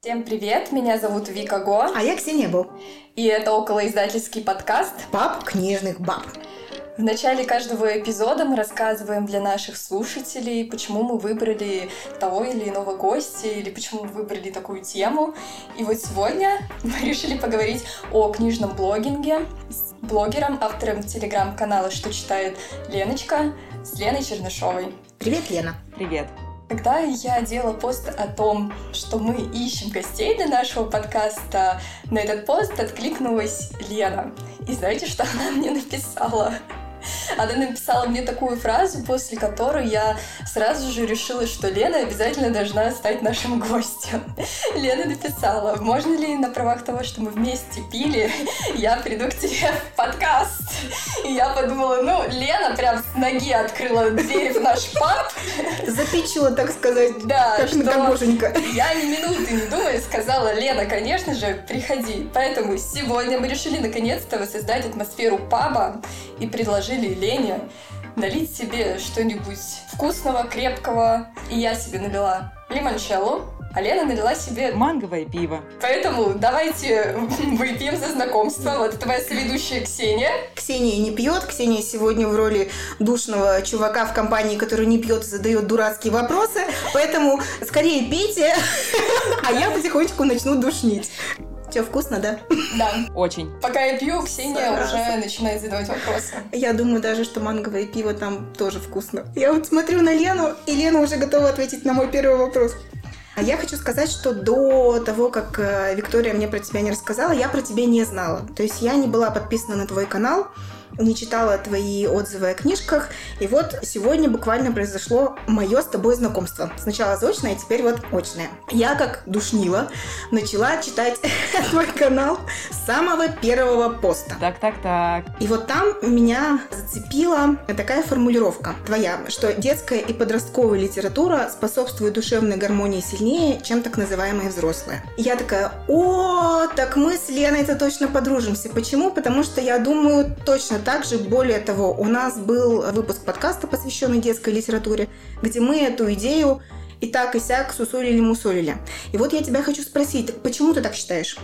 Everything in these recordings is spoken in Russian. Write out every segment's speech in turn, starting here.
Всем привет, меня зовут Вика Го. А я Ксения Бо. И это околоиздательский подкаст «Пап книжных баб». В начале каждого эпизода мы рассказываем для наших слушателей, почему мы выбрали того или иного гостя, или почему мы выбрали такую тему. И вот сегодня мы решили поговорить о книжном блогинге с блогером, автором телеграм-канала «Что читает Леночка» с Леной Чернышовой. Привет, Лена. Привет. Когда я делала пост о том, что мы ищем гостей для нашего подкаста, на этот пост откликнулась Лена. И знаете, что она мне написала? Она написала мне такую фразу, после которой я сразу же решила, что Лена обязательно должна стать нашим гостем. Лена написала, можно ли на правах того, что мы вместе пили, я приду к тебе в подкаст. И я подумала, ну, Лена прям с ноги открыла дверь в наш паб. Запичила, так сказать, да, как. Я ни минуты не думая сказала, Лена, конечно же, приходи. Поэтому сегодня мы решили наконец-то воссоздать атмосферу паба и предложили Лене налить себе что-нибудь вкусного, крепкого. И я себе налила лимончелло, а Лена налила себе манговое пиво. Поэтому давайте выпьем за знакомство. Вот это твоя соведущая Ксения. Ксения не пьет. Ксения сегодня в роли душного чувака в компании, который не пьет и задает дурацкие вопросы. Поэтому скорее пейте, а я потихонечку начну душнить. Все вкусно, да? Да. Очень. Пока я пью, Ксения Сразу. уже начинает задавать вопросы. Я думаю даже, что манговое пиво там тоже вкусно. Я вот смотрю на Лену, и Лена уже готова ответить на мой первый вопрос. А я хочу сказать, что до того, как э, Виктория мне про тебя не рассказала, я про тебя не знала. То есть я не была подписана на твой канал, не читала твои отзывы о книжках. И вот сегодня буквально произошло мое с тобой знакомство. Сначала заочное, а теперь вот очное. Я, как душнила, начала читать твой канал с самого первого поста. Так, так, так. И вот там меня зацепила такая формулировка твоя, что детская и подростковая литература способствует душевной гармонии сильнее, чем так называемые взрослые. я такая, о, так мы с Леной это точно подружимся. Почему? Потому что я думаю точно также, более того, у нас был выпуск подкаста, посвященный детской литературе, где мы эту идею и так и сяк сусолили-мусолили. И вот я тебя хочу спросить, почему ты так считаешь?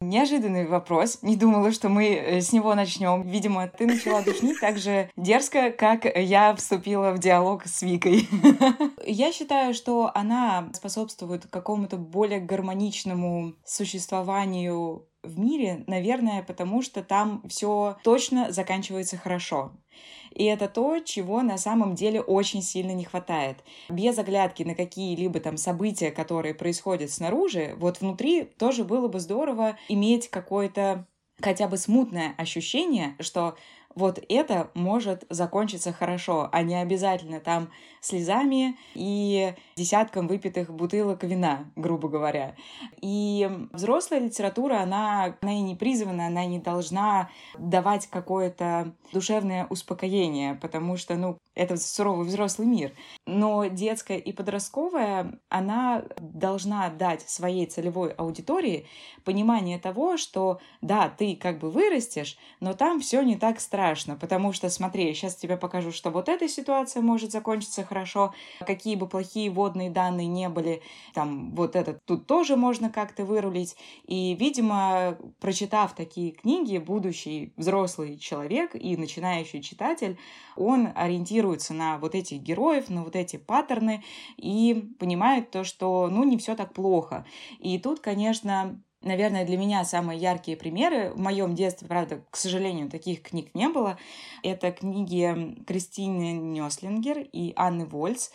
Неожиданный вопрос. Не думала, что мы э, с него начнем. Видимо, ты начала душнить так же дерзко, как я вступила в диалог с Викой. Я считаю, что она способствует какому-то более гармоничному существованию в мире, наверное, потому что там все точно заканчивается хорошо. И это то, чего на самом деле очень сильно не хватает. Без оглядки на какие-либо там события, которые происходят снаружи, вот внутри тоже было бы здорово иметь какое-то хотя бы смутное ощущение, что вот это может закончиться хорошо, а не обязательно там слезами и десятком выпитых бутылок вина, грубо говоря. И взрослая литература, она, она и не призвана, она не должна давать какое-то душевное успокоение, потому что, ну, это суровый взрослый мир. Но детская и подростковая, она должна дать своей целевой аудитории понимание того, что да, ты как бы вырастешь, но там все не так страшно, потому что, смотри, сейчас тебе покажу, что вот эта ситуация может закончиться хорошо, какие бы плохие водные данные не были, там вот этот тут тоже можно как-то вырулить. И, видимо, прочитав такие книги, будущий взрослый человек и начинающий читатель, он ориентируется на вот этих героев, на вот эти паттерны и понимает то, что, ну, не все так плохо. И тут, конечно, наверное, для меня самые яркие примеры. В моем детстве, правда, к сожалению, таких книг не было. Это книги Кристины Нёслингер и Анны Вольц.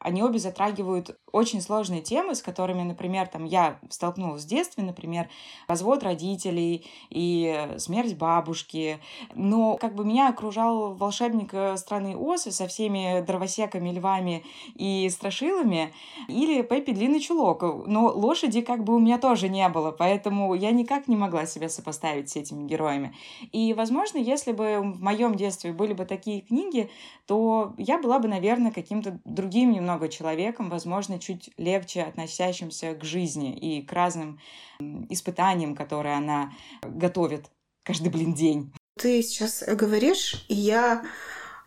Они обе затрагивают очень сложные темы, с которыми, например, там я столкнулась в детстве, например, развод родителей и смерть бабушки. Но как бы меня окружал волшебник э, страны Оз со всеми дровосеками, львами и страшилами, или Пеппи Длинный Чулок. Но лошади как бы у меня тоже не было, поэтому я никак не могла себя сопоставить с этими героями. И, возможно, если бы в моем детстве были бы такие книги, то я была бы, наверное, каким-то другим немного человеком, возможно, чуть легче относящимся к жизни и к разным испытаниям, которые она готовит каждый, блин, день. Ты сейчас говоришь, и я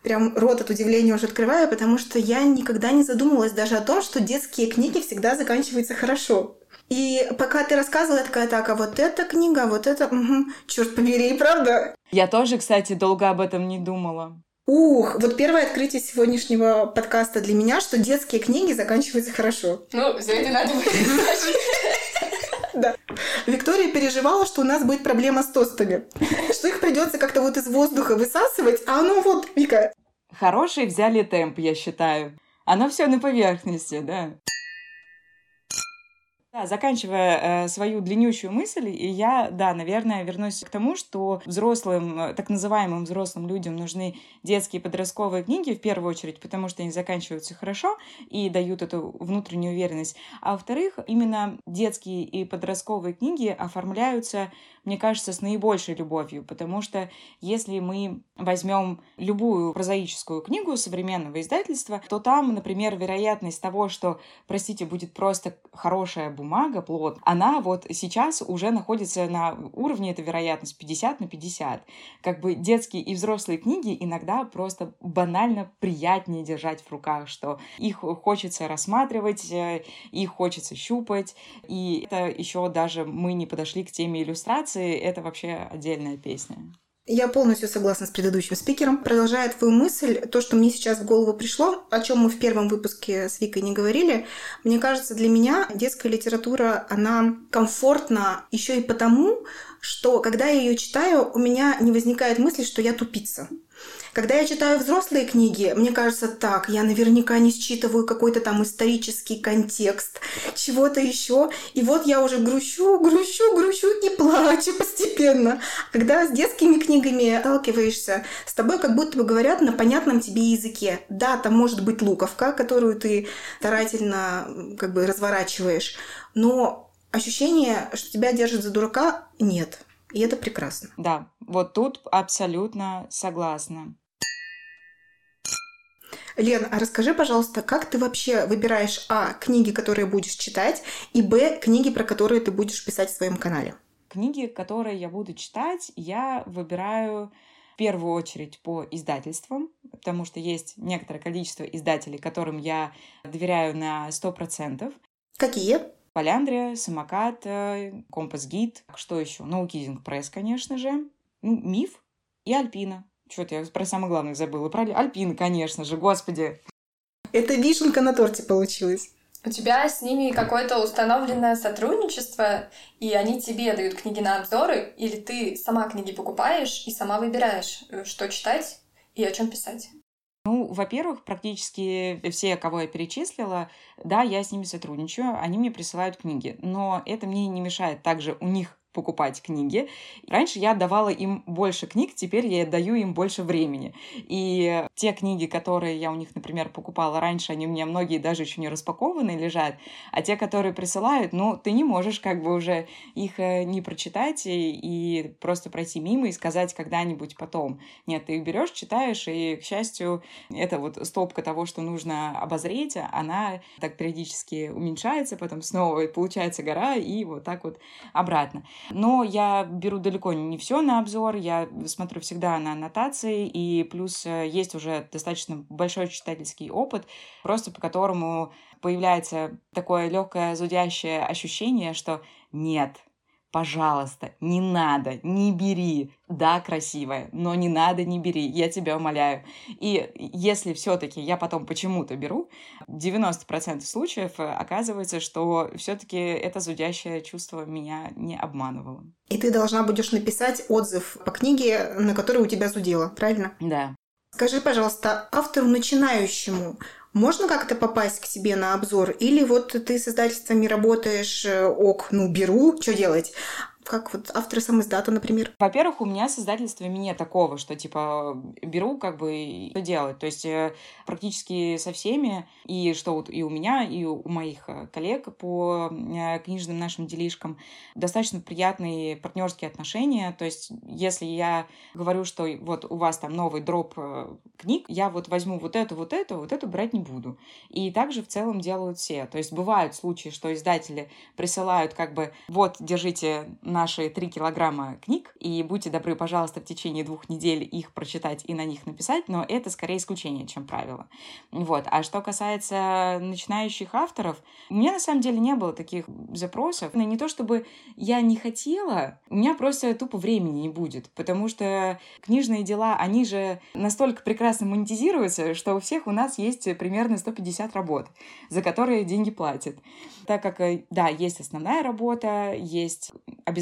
прям рот от удивления уже открываю, потому что я никогда не задумывалась даже о том, что детские книги всегда заканчиваются хорошо. И пока ты рассказывала, я такая, так, а вот эта книга, вот это, угу, черт побери, правда? Я тоже, кстати, долго об этом не думала. Ух, вот первое открытие сегодняшнего подкаста для меня, что детские книги заканчиваются хорошо. Ну, за это надо Да. Виктория переживала, что у нас будет проблема с тостами. Что их придется как-то вот из воздуха высасывать, а оно вот, Вика. Хороший взяли темп, я считаю. Оно все на поверхности, да. Да, заканчивая э, свою длиннющую мысль, и я, да, наверное, вернусь к тому, что взрослым, э, так называемым взрослым людям нужны детские подростковые книги в первую очередь, потому что они заканчиваются хорошо и дают эту внутреннюю уверенность. А во-вторых, именно детские и подростковые книги оформляются мне кажется, с наибольшей любовью, потому что если мы возьмем любую прозаическую книгу современного издательства, то там, например, вероятность того, что, простите, будет просто хорошая бумага, плод, она вот сейчас уже находится на уровне, эта вероятность 50 на 50. Как бы детские и взрослые книги иногда просто банально приятнее держать в руках, что их хочется рассматривать, э, их хочется щупать, и это еще даже мы не подошли к теме иллюстрации — это вообще отдельная песня. Я полностью согласна с предыдущим спикером. Продолжая твою мысль, то, что мне сейчас в голову пришло, о чем мы в первом выпуске с Викой не говорили, мне кажется, для меня детская литература, она комфортна еще и потому, что когда я ее читаю, у меня не возникает мысли, что я тупица. Когда я читаю взрослые книги, мне кажется, так, я наверняка не считываю какой-то там исторический контекст, чего-то еще. И вот я уже грущу, грущу, грущу и плачу постепенно. Когда с детскими книгами сталкиваешься, с тобой как будто бы говорят на понятном тебе языке. Да, там может быть луковка, которую ты старательно как бы разворачиваешь, но ощущение, что тебя держат за дурака, нет. И это прекрасно. Да, вот тут абсолютно согласна. Лен, а расскажи, пожалуйста, как ты вообще выбираешь, а, книги, которые будешь читать, и, б, книги, про которые ты будешь писать в своем канале? Книги, которые я буду читать, я выбираю в первую очередь по издательствам, потому что есть некоторое количество издателей, которым я доверяю на 100%. Какие? Поляндрия, Самокат, э, Компас Гид, что еще? Наукизинг Пресс, конечно же, ну, Миф и Альпина. Что-то я про самое главное забыла. Про Альпин, конечно же, господи. Это вишенка на торте получилась. У тебя с ними какое-то установленное сотрудничество, и они тебе дают книги на обзоры, или ты сама книги покупаешь и сама выбираешь, э, что читать и о чем писать? Ну, во-первых, практически все, кого я перечислила, да, я с ними сотрудничаю, они мне присылают книги, но это мне не мешает также у них покупать книги. Раньше я давала им больше книг, теперь я даю им больше времени. И те книги, которые я у них, например, покупала раньше, они у меня многие даже еще не распакованы лежат, а те, которые присылают, ну, ты не можешь как бы уже их э, не прочитать и, и просто пройти мимо и сказать когда-нибудь потом. Нет, ты их берешь, читаешь, и, к счастью, это вот стопка того, что нужно обозреть, она так периодически уменьшается, потом снова получается гора, и вот так вот обратно. Но я беру далеко не все на обзор, я смотрю всегда на аннотации, и плюс э, есть уже достаточно большой читательский опыт, просто по которому появляется такое легкое зудящее ощущение, что нет, Пожалуйста, не надо, не бери. Да, красивая, но не надо, не бери, я тебя умоляю. И если все-таки я потом почему-то беру, 90% случаев оказывается, что все-таки это зудящее чувство меня не обманывало. И ты должна будешь написать отзыв по книге, на которой у тебя зудело, правильно? Да. Скажи, пожалуйста, автору начинающему можно как-то попасть к тебе на обзор? Или вот ты с издательствами работаешь, э, ок, ну беру, что делать? Как вот авторы сам издата, например? Во-первых, у меня с издательствами нет такого, что типа беру как бы и что делать. То есть э, практически со всеми, и что вот и у меня, и у моих э, коллег по э, книжным нашим делишкам достаточно приятные партнерские отношения. То есть если я говорю, что вот у вас там новый дроп книг, я вот возьму вот эту, вот эту, вот эту брать не буду. И также в целом делают все. То есть бывают случаи, что издатели присылают как бы вот, держите наши три килограмма книг, и будьте добры, пожалуйста, в течение двух недель их прочитать и на них написать, но это скорее исключение, чем правило. Вот. А что касается начинающих авторов, у меня на самом деле не было таких запросов. Не то чтобы я не хотела, у меня просто тупо времени не будет, потому что книжные дела, они же настолько прекрасно монетизируются, что у всех у нас есть примерно 150 работ, за которые деньги платят. Так как, э, да, есть основная работа, есть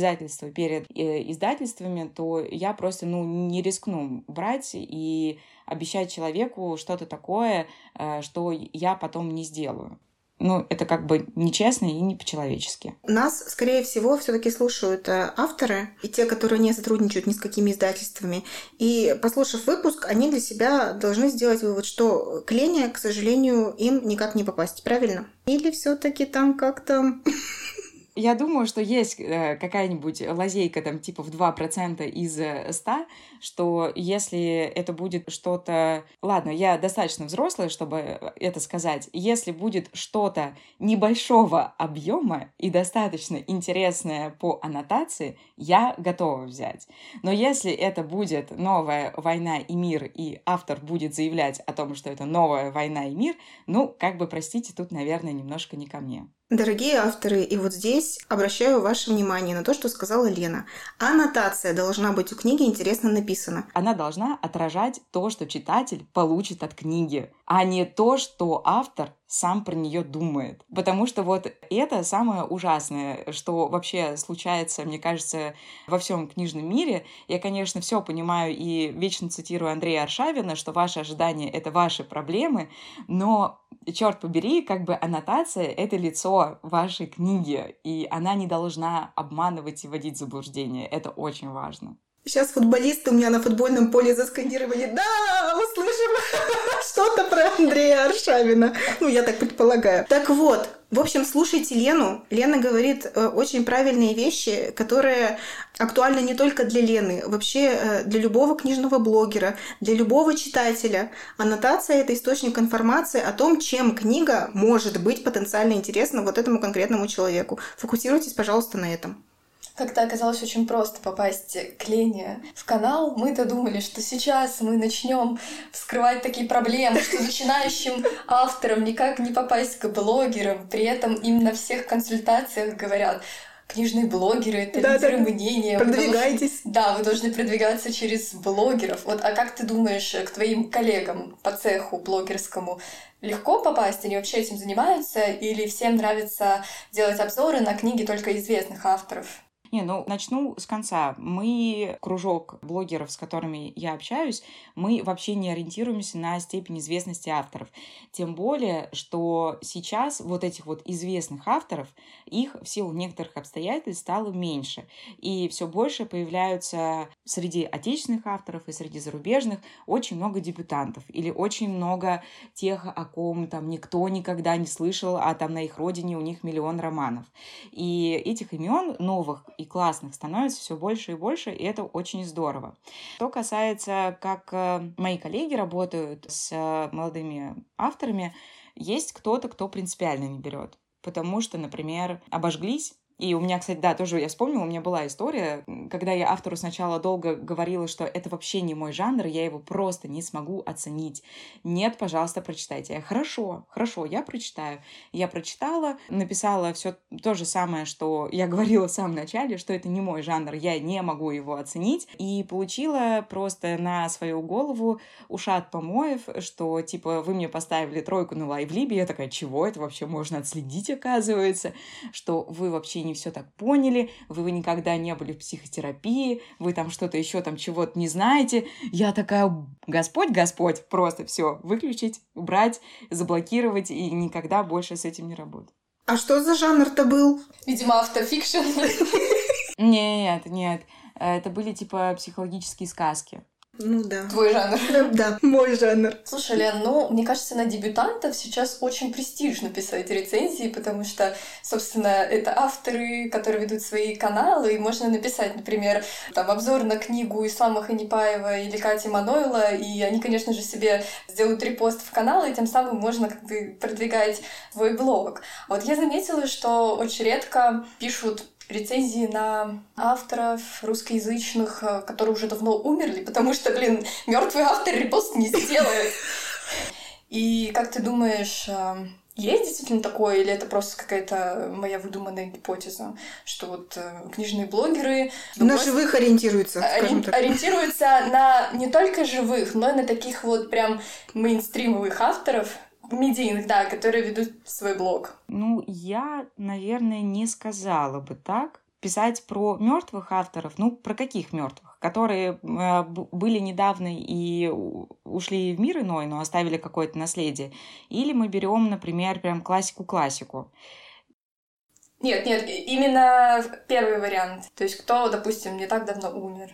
обязательства перед э, издательствами, то я просто, ну, не рискну брать и обещать человеку что-то такое, э, что я потом не сделаю ну, это как бы нечестно и не по-человечески. Нас, скорее всего, все-таки слушают э, авторы и те, которые не сотрудничают ни с какими издательствами. И, послушав выпуск, они для себя должны сделать вывод, что к Лене, к сожалению, им никак не попасть, правильно? Или все-таки там как-то я думаю, что есть э, какая-нибудь лазейка там типа в 2% из 100, что если это будет что-то... Ладно, я достаточно взрослая, чтобы это сказать. Если будет что-то небольшого объема и достаточно интересное по аннотации, я готова взять. Но если это будет новая война и мир, и автор будет заявлять о том, что это новая война и мир, ну, как бы, простите, тут, наверное, немножко не ко мне. Дорогие авторы, и вот здесь обращаю ваше внимание на то, что сказала Лена. Аннотация должна быть у книги интересно написана. Она должна отражать то, что читатель получит от книги, а не то, что автор сам про нее думает. Потому что вот это самое ужасное, что вообще случается, мне кажется, во всем книжном мире. Я, конечно, все понимаю и вечно цитирую Андрея Аршавина, что ваши ожидания — это ваши проблемы, но черт побери, как бы аннотация — это лицо вашей книги, и она не должна обманывать и вводить в заблуждение. Это очень важно. Сейчас футболисты у меня на футбольном поле заскандировали «Да, услышим что-то про Андрея Аршавина». Ну, я так предполагаю. Так вот, в общем, слушайте Лену. Лена говорит э, очень правильные вещи, которые актуальны не только для Лены, вообще э, для любого книжного блогера, для любого читателя. Аннотация — это источник информации о том, чем книга может быть потенциально интересна вот этому конкретному человеку. Фокусируйтесь, пожалуйста, на этом. Как-то оказалось очень просто попасть к Лене в канал. Мы-то думали, что сейчас мы начнем вскрывать такие проблемы, что начинающим авторам никак не попасть к блогерам. При этом им на всех консультациях говорят, книжные блогеры, это да, лидеры да, мнения. Продвигайтесь. Вы должны, да, вы должны продвигаться через блогеров. Вот, а как ты думаешь, к твоим коллегам по цеху блогерскому легко попасть? Они вообще этим занимаются? Или всем нравится делать обзоры на книги только известных авторов? Не, ну, начну с конца. Мы, кружок блогеров, с которыми я общаюсь, мы вообще не ориентируемся на степень известности авторов. Тем более, что сейчас вот этих вот известных авторов, их в силу некоторых обстоятельств стало меньше. И все больше появляются среди отечественных авторов и среди зарубежных очень много дебютантов или очень много тех, о ком там никто никогда не слышал, а там на их родине у них миллион романов. И этих имен новых и классных становится все больше и больше, и это очень здорово. Что касается, как э, мои коллеги работают с э, молодыми авторами, есть кто-то, кто принципиально не берет. Потому что, например, обожглись и у меня, кстати, да, тоже я вспомнила, у меня была история, когда я автору сначала долго говорила, что это вообще не мой жанр, я его просто не смогу оценить. Нет, пожалуйста, прочитайте. Я, хорошо, хорошо, я прочитаю. Я прочитала, написала все то же самое, что я говорила в самом начале, что это не мой жанр, я не могу его оценить. И получила просто на свою голову ушат помоев, что типа вы мне поставили тройку на лайвлибе, я такая, чего это вообще можно отследить, оказывается, что вы вообще не не все так поняли, вы, вы никогда не были в психотерапии, вы там что-то еще там чего-то не знаете. Я такая, Господь, Господь, просто все выключить, убрать, заблокировать и никогда больше с этим не работать. А что за жанр-то был? Видимо, автофикшн. Нет, нет. Это были типа психологические сказки. Ну да. Твой жанр. Да, мой жанр. Слушай, Лен, ну, мне кажется, на дебютантов сейчас очень престижно писать рецензии, потому что, собственно, это авторы, которые ведут свои каналы, и можно написать, например, там, обзор на книгу Ислама Ханипаева или Кати Манойла, и они, конечно же, себе сделают репост в канал, и тем самым можно как бы продвигать свой блог. Вот я заметила, что очень редко пишут рецензии на авторов русскоязычных, э, которые уже давно умерли, потому что, блин, мертвый автор репост не сделает. И как ты думаешь, э, есть действительно такое, или это просто какая-то моя выдуманная гипотеза, что вот э, книжные блогеры... На живых ориентируются, скажем так. Ориентируются на не только живых, но и на таких вот прям мейнстримовых авторов, медийных, да, которые ведут свой блог. Ну, я, наверное, не сказала бы так писать про мертвых авторов, ну, про каких мертвых, которые э, были недавно и ушли в мир иной, но оставили какое-то наследие. Или мы берем, например, прям классику-классику. Нет, нет, именно первый вариант. То есть кто, допустим, не так давно умер.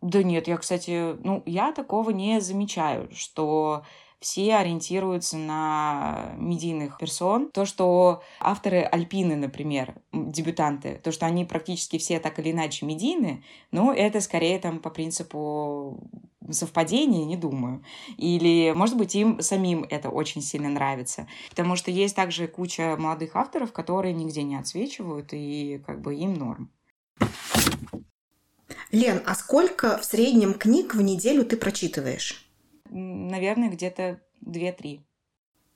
Да нет, я, кстати, ну, я такого не замечаю, что все ориентируются на медийных персон. То, что авторы Альпины, например, дебютанты, то, что они практически все так или иначе медийны, ну, это скорее там по принципу совпадения, не думаю. Или, может быть, им самим это очень сильно нравится. Потому что есть также куча молодых авторов, которые нигде не отсвечивают, и как бы им норм. Лен, а сколько в среднем книг в неделю ты прочитываешь? Наверное, где-то 2-3.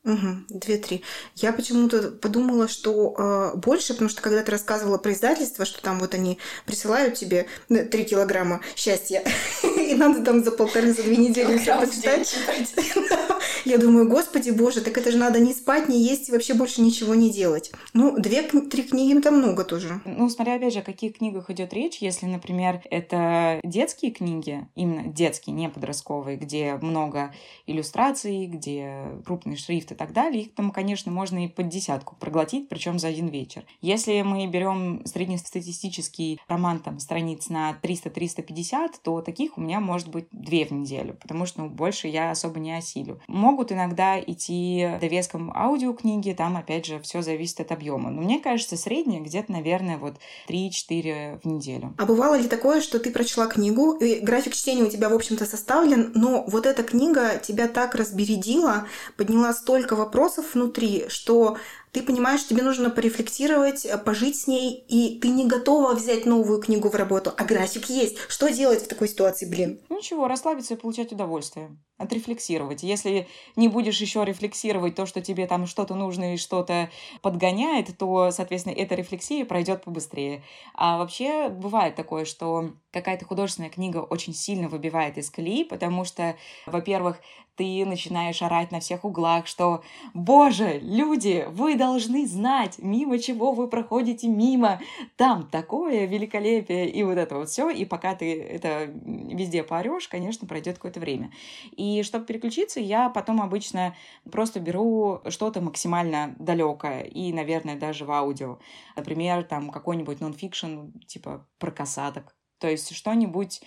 Угу, две-три. Я почему-то подумала, что э, больше, потому что когда ты рассказывала про издательство, что там вот они присылают тебе три килограмма счастья, и надо там за полторы, за две недели все почитать. Я думаю, господи боже, так это же надо не спать, не есть и вообще больше ничего не делать. Ну, две-три книги это много тоже. Ну, смотря опять же, о каких книгах идет речь. Если, например, это детские книги, именно детские, не подростковые, где много иллюстраций, где крупный шрифт и так далее, их там, конечно, можно и под десятку проглотить, причем за один вечер. Если мы берем среднестатистический роман там страниц на 300-350, то таких у меня может быть две в неделю, потому что ну, больше я особо не осилю. Могут иногда идти довеском аудиокниги, там, опять же, все зависит от объема. Но мне кажется, среднее где-то, наверное, вот 3-4 в неделю. А бывало ли такое, что ты прочла книгу, и график чтения у тебя, в общем-то, составлен, но вот эта книга тебя так разбередила, подняла столько вопросов внутри, что ты понимаешь, тебе нужно порефлексировать, э, пожить с ней, и ты не готова взять новую книгу в работу, а график есть. Что делать в такой ситуации, блин? Ну ничего, расслабиться и получать удовольствие. Отрефлексировать. Если не будешь еще рефлексировать то, что тебе там что-то нужно и что-то подгоняет, то, соответственно, эта рефлексия пройдет побыстрее. А вообще бывает такое, что какая-то художественная книга очень сильно выбивает из колеи, потому что, во-первых, ты начинаешь орать на всех углах, что «Боже, люди, вы должны знать, мимо чего вы проходите мимо, там такое великолепие» и вот это вот все, и пока ты это везде поорешь, конечно, пройдет какое-то время. И чтобы переключиться, я потом обычно просто беру что-то максимально далекое и, наверное, даже в аудио. Например, там какой-нибудь нонфикшн, типа про касаток, то есть что-нибудь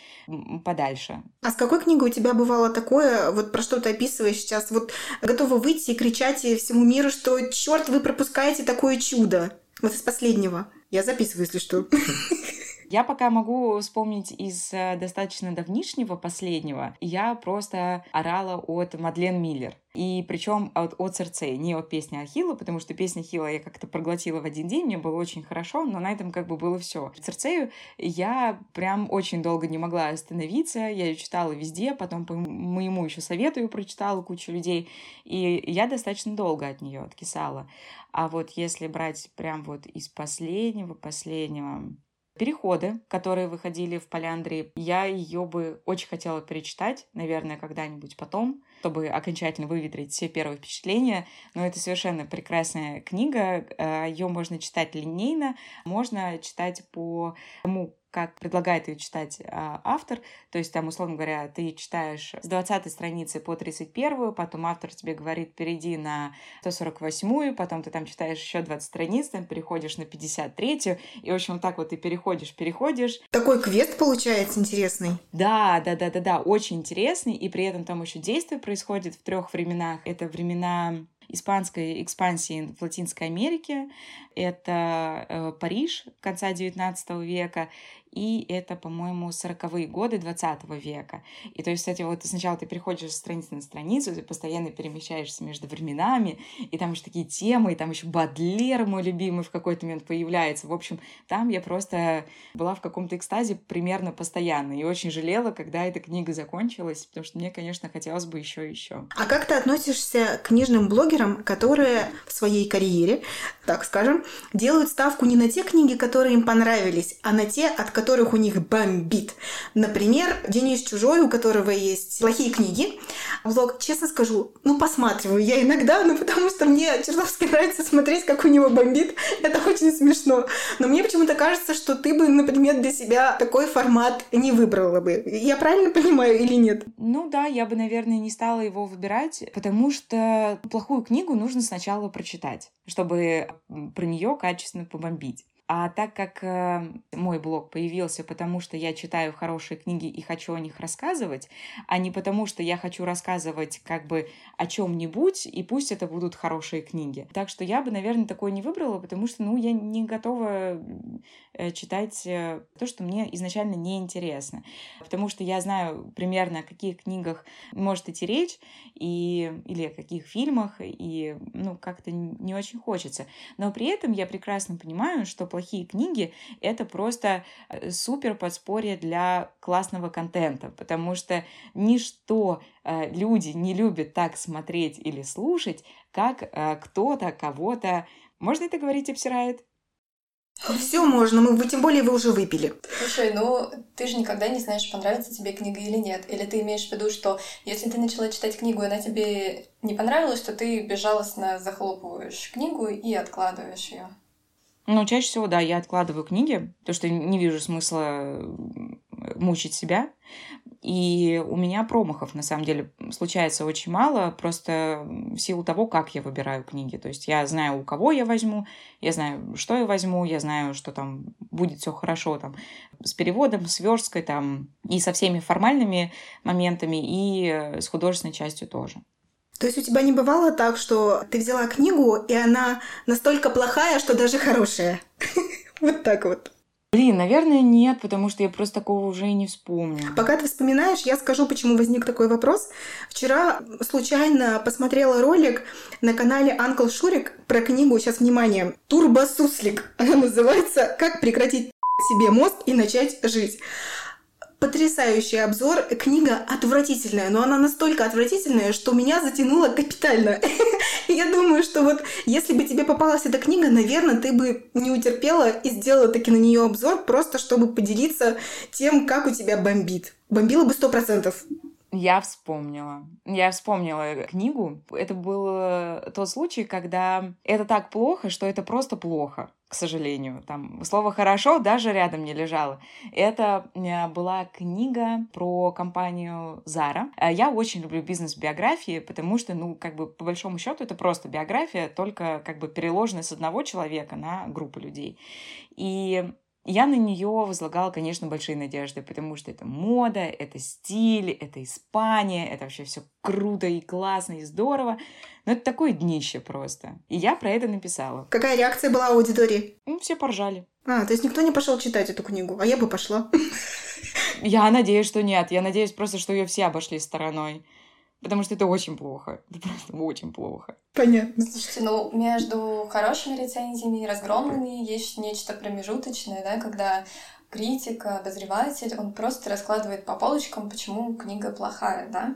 подальше. А с какой книгой у тебя бывало такое, вот про что ты описываешь сейчас, вот готова выйти и кричать всему миру, что черт, вы пропускаете такое чудо? Вот из последнего. Я записываю, если что. Я пока могу вспомнить из э, достаточно давнишнего последнего. Я просто орала от Мадлен Миллер. И причем от, от Церцеи, не от песни Ахилла, потому что песня Ахилла я как-то проглотила в один день, мне было очень хорошо, но на этом как бы было все. Церцею я прям очень долго не могла остановиться, я ее читала везде, потом по моему еще совету ее прочитала кучу людей, и я достаточно долго от нее откисала. А вот если брать прям вот из последнего-последнего, Переходы, которые выходили в Поляндрии, я ее бы очень хотела перечитать, наверное, когда-нибудь потом, чтобы окончательно выветрить все первые впечатления. Но это совершенно прекрасная книга. Э, ее можно читать линейно, можно читать по тому, как предлагает ее читать а, автор. То есть там, условно говоря, ты читаешь с 20 страницы по 31, потом автор тебе говорит, перейди на 148, потом ты там читаешь еще 20 страниц, там переходишь на 53, и, в общем, так вот ты переходишь, переходишь. Такой квест получается интересный. Да, да, да, да, да, очень интересный, и при этом там еще действие происходит в трех временах. Это времена испанской экспансии в Латинской Америке. Это э, Париж конца XIX века и это, по-моему, 40-е годы 20 века. И то есть, кстати, вот сначала ты переходишь с страницы на страницу, ты постоянно перемещаешься между временами, и там еще такие темы, и там еще Бадлер, мой любимый, в какой-то момент появляется. В общем, там я просто была в каком-то экстазе примерно постоянно, и очень жалела, когда эта книга закончилась, потому что мне, конечно, хотелось бы еще и еще. А как ты относишься к книжным блогерам, которые в своей карьере, так скажем, делают ставку не на те книги, которые им понравились, а на те, от которых у них бомбит. Например, Денис Чужой, у которого есть плохие книги. Влог, честно скажу, ну, посматриваю я иногда, ну, потому что мне чертовски нравится смотреть, как у него бомбит. Это очень смешно. Но мне почему-то кажется, что ты бы, например, для себя такой формат не выбрала бы. Я правильно понимаю или нет? Ну да, я бы, наверное, не стала его выбирать, потому что плохую книгу нужно сначала прочитать, чтобы про нее качественно побомбить. А так как э, мой блог появился, потому что я читаю хорошие книги и хочу о них рассказывать, а не потому что я хочу рассказывать как бы о чем-нибудь, и пусть это будут хорошие книги. Так что я бы, наверное, такое не выбрала, потому что, ну, я не готова э, читать э, то, что мне изначально не интересно. Потому что я знаю примерно, о каких книгах может идти речь, и, или о каких фильмах, и, ну, как-то не очень хочется. Но при этом я прекрасно понимаю, что плохие книги — это просто э, супер подспорье для классного контента, потому что ничто э, люди не любят так смотреть или слушать, как э, кто-то кого-то... Можно это говорить, обсирает? Все можно, мы, вы, тем более вы уже выпили. Слушай, ну ты же никогда не знаешь, понравится тебе книга или нет. Или ты имеешь в виду, что если ты начала читать книгу, и она тебе не понравилась, то ты безжалостно захлопываешь книгу и откладываешь ее. Ну, чаще всего, да, я откладываю книги, потому что не вижу смысла мучить себя. И у меня промахов, на самом деле, случается очень мало, просто в силу того, как я выбираю книги. То есть я знаю, у кого я возьму, я знаю, что я возьму, я знаю, что там будет все хорошо там с переводом, с версткой там и со всеми формальными моментами, и с художественной частью тоже. То есть у тебя не бывало так, что ты взяла книгу, и она настолько плохая, что даже хорошая? Вот так вот. Блин, наверное, нет, потому что я просто такого уже и не вспомню. Пока ты вспоминаешь, я скажу, почему возник такой вопрос. Вчера случайно посмотрела ролик на канале Анкл Шурик про книгу, сейчас внимание, Турбосуслик. Она называется «Как прекратить себе мозг и начать жить» потрясающий обзор. Книга отвратительная, но она настолько отвратительная, что меня затянуло капитально. Я думаю, что вот если бы тебе попалась эта книга, наверное, ты бы не утерпела и сделала таки на нее обзор, просто чтобы поделиться тем, как у тебя бомбит. Бомбила бы сто процентов. Я вспомнила. Я вспомнила книгу. Это был э, тот случай, когда это так плохо, что это просто плохо, к сожалению. Там слово «хорошо» даже рядом не лежало. Это э, была книга про компанию Zara. Э, я очень люблю бизнес-биографии, потому что, ну, как бы, по большому счету, это просто биография, только как бы переложенная с одного человека на группу людей. И я на нее возлагала, конечно, большие надежды, потому что это мода, это стиль, это Испания, это вообще все круто и классно и здорово. Но это такое днище просто. И я про это написала. Какая реакция была у аудитории? Ну, все поржали. А, то есть никто не пошел читать эту книгу, а я бы пошла. Я надеюсь, что нет. Я надеюсь просто, что ее все обошли стороной. Потому что это очень плохо. Это просто очень плохо. Понятно. Слушайте, ну, между хорошими рецензиями и разгромными есть нечто промежуточное, да, когда критик, обозреватель, он просто раскладывает по полочкам, почему книга плохая, да.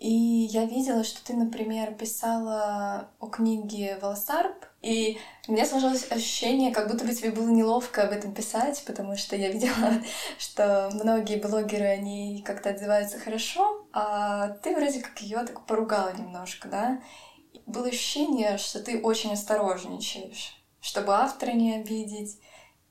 И я видела, что ты, например, писала о книге «Волосарп», и у меня сложилось ощущение, как будто бы тебе было неловко об этом писать, потому что я видела, что многие блогеры, они как-то отзываются хорошо, а ты вроде как ее так поругала немножко, да? Было ощущение, что ты очень осторожничаешь, чтобы автора не обидеть,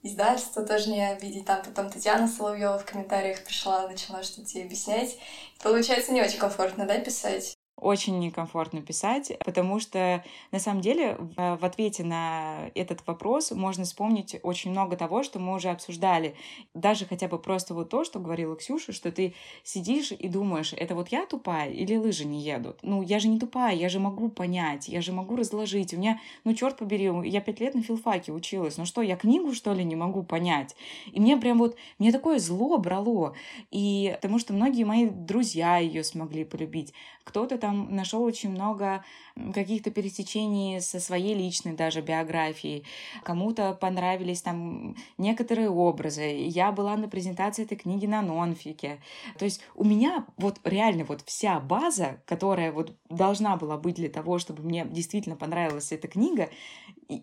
издательство тоже не обидеть. Там потом Татьяна Соловьева в комментариях пришла, начала что-то тебе объяснять. Получается, не очень комфортно, да, писать? Очень некомфортно писать, потому что на самом деле в, в ответе на этот вопрос можно вспомнить очень много того, что мы уже обсуждали. Даже хотя бы просто вот то, что говорила Ксюша, что ты сидишь и думаешь, это вот я тупая или лыжи не едут? Ну, я же не тупая, я же могу понять, я же могу разложить. У меня, ну, черт побери, я пять лет на филфаке училась. Ну что, я книгу, что ли, не могу понять? И мне прям вот, мне такое зло брало. И потому что многие мои друзья ее смогли полюбить. Кто-то там нашел очень много каких-то пересечений со своей личной даже биографией. Кому-то понравились там некоторые образы. Я была на презентации этой книги на нонфике. То есть у меня вот реально вот вся база, которая вот должна была быть для того, чтобы мне действительно понравилась эта книга,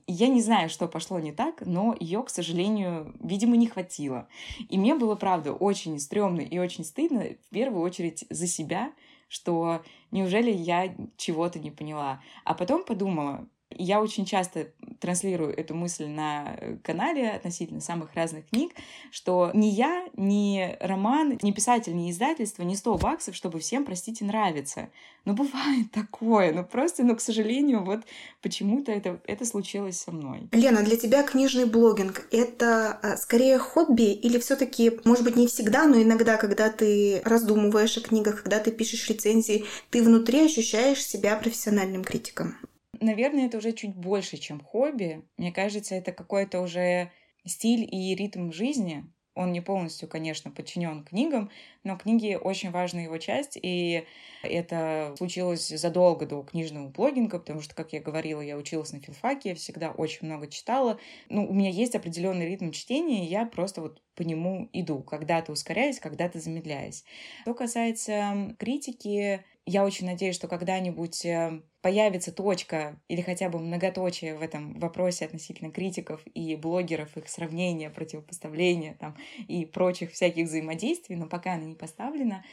я не знаю, что пошло не так, но ее, к сожалению, видимо, не хватило. И мне было, правда, очень стрёмно и очень стыдно, в первую очередь, за себя, что неужели я чего-то не поняла. А потом подумала, я очень часто транслирую эту мысль на э, канале относительно самых разных книг, что ни я, ни роман, ни писатель, ни издательство, ни 100 баксов, чтобы всем, простите, нравится. Но бывает такое, ну просто, ну, к сожалению, вот почему-то это, это случилось со мной. Лена, для тебя книжный блогинг — это а, скорее хобби или все таки может быть, не всегда, но иногда, когда ты раздумываешь о книгах, когда ты пишешь рецензии, ты внутри ощущаешь себя профессиональным критиком? Наверное, это уже чуть больше, чем хобби. Мне кажется, это какой-то уже стиль и ритм жизни. Он не полностью, конечно, подчинен книгам, но книги очень важная его часть, и это случилось задолго до книжного блогинга, потому что, как я говорила, я училась на филфаке, я всегда очень много читала. Ну, у меня есть определенный ритм чтения, и я просто вот по нему иду, когда-то ускоряясь, когда-то замедляясь. Что касается критики, я очень надеюсь, что когда-нибудь э, появится точка или хотя бы многоточие в этом вопросе относительно критиков и блогеров, их сравнения, противопоставления там, и прочих всяких взаимодействий, но пока она не поставлена,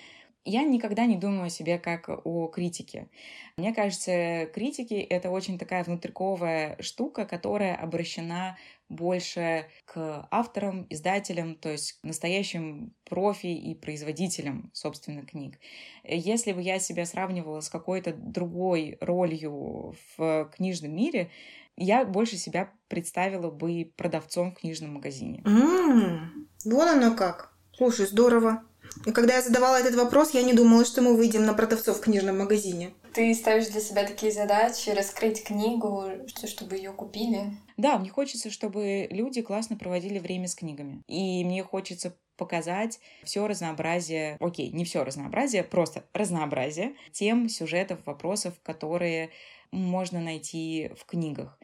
я никогда не думаю о себе как о критике. Мне кажется, критики — это очень такая внутриковая штука, которая обращена больше к авторам, издателям, то есть настоящим профи и производителям, собственно, книг. Если бы я себя сравнивала с какой-то другой ролью в книжном мире, я больше себя представила бы продавцом в книжном магазине. Mm, вот оно как. Слушай, здорово. И когда я задавала этот вопрос, я не думала, что мы выйдем на продавцов в книжном магазине. Ты ставишь для себя такие задачи, раскрыть книгу, чтобы ее купили? Да, мне хочется, чтобы люди классно проводили время с книгами. И мне хочется показать все разнообразие, окей, не все разнообразие, просто разнообразие тем сюжетов, вопросов, которые можно найти в книгах.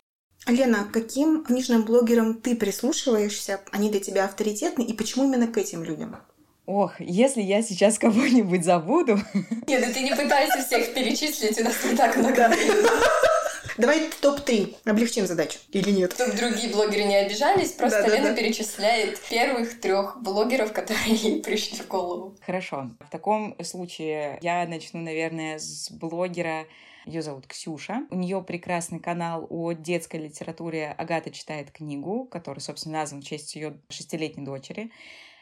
Лена, каким книжным блогерам ты прислушиваешься? Они для тебя авторитетны, и почему именно к этим людям? Ох, если я сейчас кого-нибудь забуду... Нет, ну ты не пытайся всех перечислить, у нас не так много Давай топ-3. Облегчим задачу. Или нет? Чтобы другие блогеры не обижались, просто да, Лена да, да. перечисляет первых трех блогеров, которые ей пришли в голову. Хорошо. В таком случае я начну, наверное, с блогера ее зовут Ксюша. У нее прекрасный канал о детской литературе «Агата читает книгу», который, собственно, назван в честь ее шестилетней дочери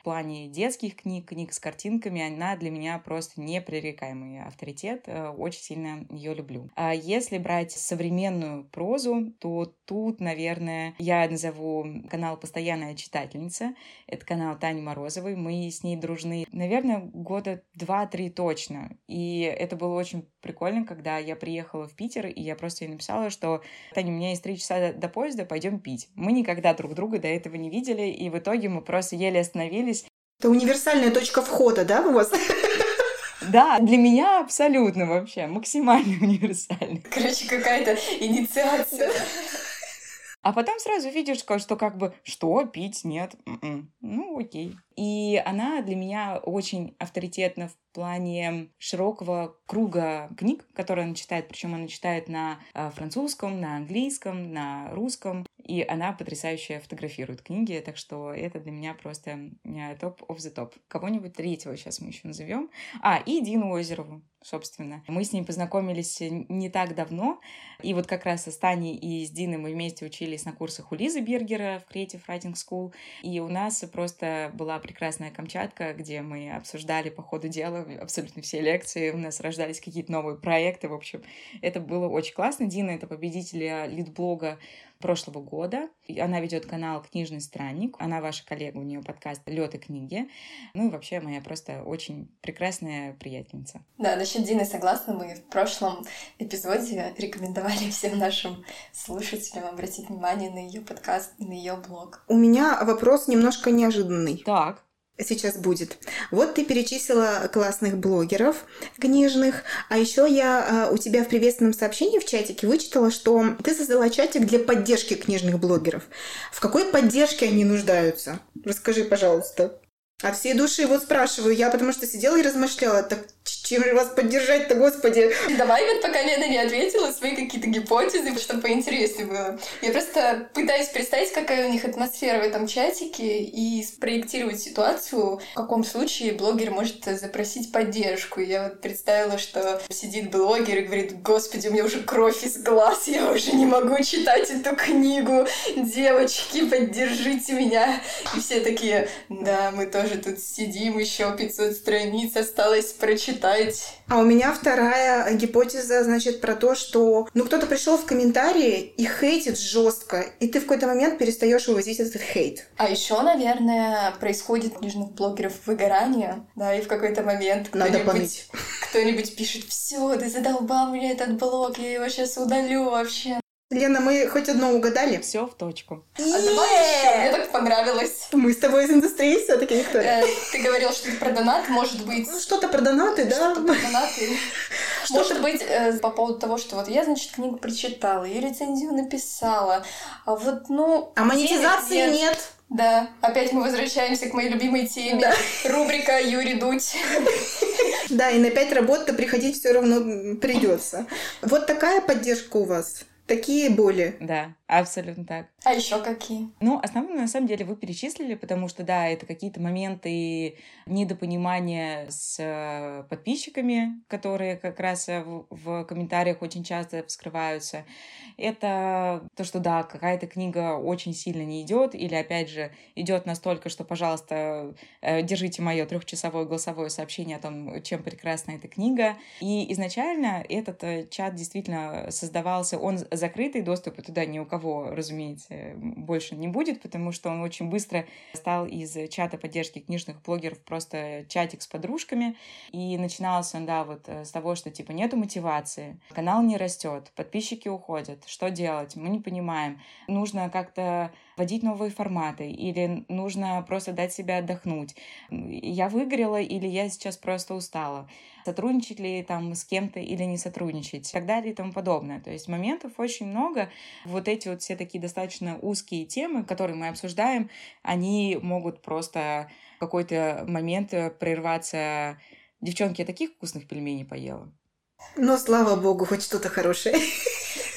в плане детских книг, книг с картинками, она для меня просто непререкаемый авторитет. Э, очень сильно ее люблю. А если брать современную прозу, то тут, наверное, я назову канал «Постоянная читательница». Это канал Тани Морозовой. Мы с ней дружны, наверное, года два-три точно. И это было очень прикольно, когда я приехала в Питер, и я просто ей написала, что «Таня, у меня есть три часа до поезда, пойдем пить». Мы никогда друг друга до этого не видели, и в итоге мы просто еле остановились. Это универсальная точка входа, да, у вас? Да, для меня абсолютно вообще, максимально универсальный. Короче, какая-то инициация. А потом сразу видишь, что как бы, что, пить, нет, м-м. ну окей. И она для меня очень авторитетна в плане широкого круга книг, которые она читает, причем она читает на э, французском, на английском, на русском, и она потрясающе фотографирует книги, так что это для меня просто топ of the топ. Кого-нибудь третьего сейчас мы еще назовем. А, и Дину Озерову. собственно. Мы с ней познакомились не так давно, и вот как раз с Таней и с Диной мы вместе учились на курсах у Лизы Бергера в Creative Writing School, и у нас просто была прекрасная Камчатка, где мы обсуждали по ходу дела абсолютно все лекции, у нас рождались какие-то новые проекты, в общем, это было очень классно. Дина — это победитель лид-блога прошлого года. Она ведет канал «Книжный странник». Она ваша коллега, у нее подкаст «Лед и книги». Ну и вообще моя просто очень прекрасная приятельница. Да, насчет Дины согласна. Мы в прошлом эпизоде рекомендовали всем нашим слушателям обратить внимание на ее подкаст и на ее блог. У меня вопрос немножко неожиданный. Так сейчас будет. Вот ты перечислила классных блогеров книжных, а еще я а, у тебя в приветственном сообщении в чатике вычитала, что ты создала чатик для поддержки книжных блогеров. В какой поддержке они нуждаются? Расскажи, пожалуйста. От всей души вот спрашиваю я, потому что сидела и размышляла, так чем же вас поддержать-то, господи? Давай вот пока Лена не ответила свои какие-то гипотезы, чтобы поинтереснее было. Я просто пытаюсь представить, какая у них атмосфера в этом чатике и спроектировать ситуацию, в каком случае блогер может запросить поддержку. Я вот представила, что сидит блогер и говорит, господи, у меня уже кровь из глаз, я уже не могу читать эту книгу. Девочки, поддержите меня. И все такие, да, мы тоже тут сидим, еще 500 страниц осталось прочитать быть. А у меня вторая гипотеза, значит, про то, что ну кто-то пришел в комментарии и хейтит жестко, и ты в какой-то момент перестаешь вывозить этот хейт. А еще, наверное, происходит у книжных блогеров выгорание, да, и в какой-то момент кто-нибудь, кто-нибудь пишет, все, ты задолбал мне этот блог, я его сейчас удалю вообще. Лена, мы хоть одно угадали? Все в точку. А давай еще, мне так понравилось. Мы с тобой из индустрии все-таки, Виктория. Э, ты говорил что-то про донат, может быть... Ну, что-то про донаты, да? Что-то про донаты. Может быть, э, по поводу того, что вот я, значит, книгу прочитала, и рецензию написала, а вот, ну... А монетизации нет. Да, опять мы возвращаемся к моей любимой теме. Да. Рубрика Юрий Дудь. Да, и на пять работ-то приходить все равно придется. Вот такая поддержка у вас такие боли. Да, абсолютно так. А еще какие? Ну, основные, на самом деле, вы перечислили, потому что, да, это какие-то моменты недопонимания с э, подписчиками, которые как раз э, в, в комментариях очень часто вскрываются. Это то, что, да, какая-то книга очень сильно не идет, или, опять же, идет настолько, что, пожалуйста, э, держите мое трехчасовое голосовое сообщение о том, чем прекрасна эта книга. И изначально этот чат действительно создавался, он закрытый, доступа туда ни у кого, разумеется, больше не будет, потому что он очень быстро стал из чата поддержки книжных блогеров просто чатик с подружками. И начиналось он, да, вот э, с того, что типа нету мотивации, канал не растет, подписчики уходят, что делать, мы не понимаем. Нужно как-то вводить новые форматы или нужно просто дать себе отдохнуть. Я выгорела или я сейчас просто устала сотрудничать ли там с кем-то или не сотрудничать и так далее и тому подобное. То есть моментов очень много. Вот эти вот все такие достаточно узкие темы, которые мы обсуждаем, они могут просто в какой-то момент прерваться. Девчонки, я таких вкусных пельменей поела. Но, слава богу, хоть что-то хорошее.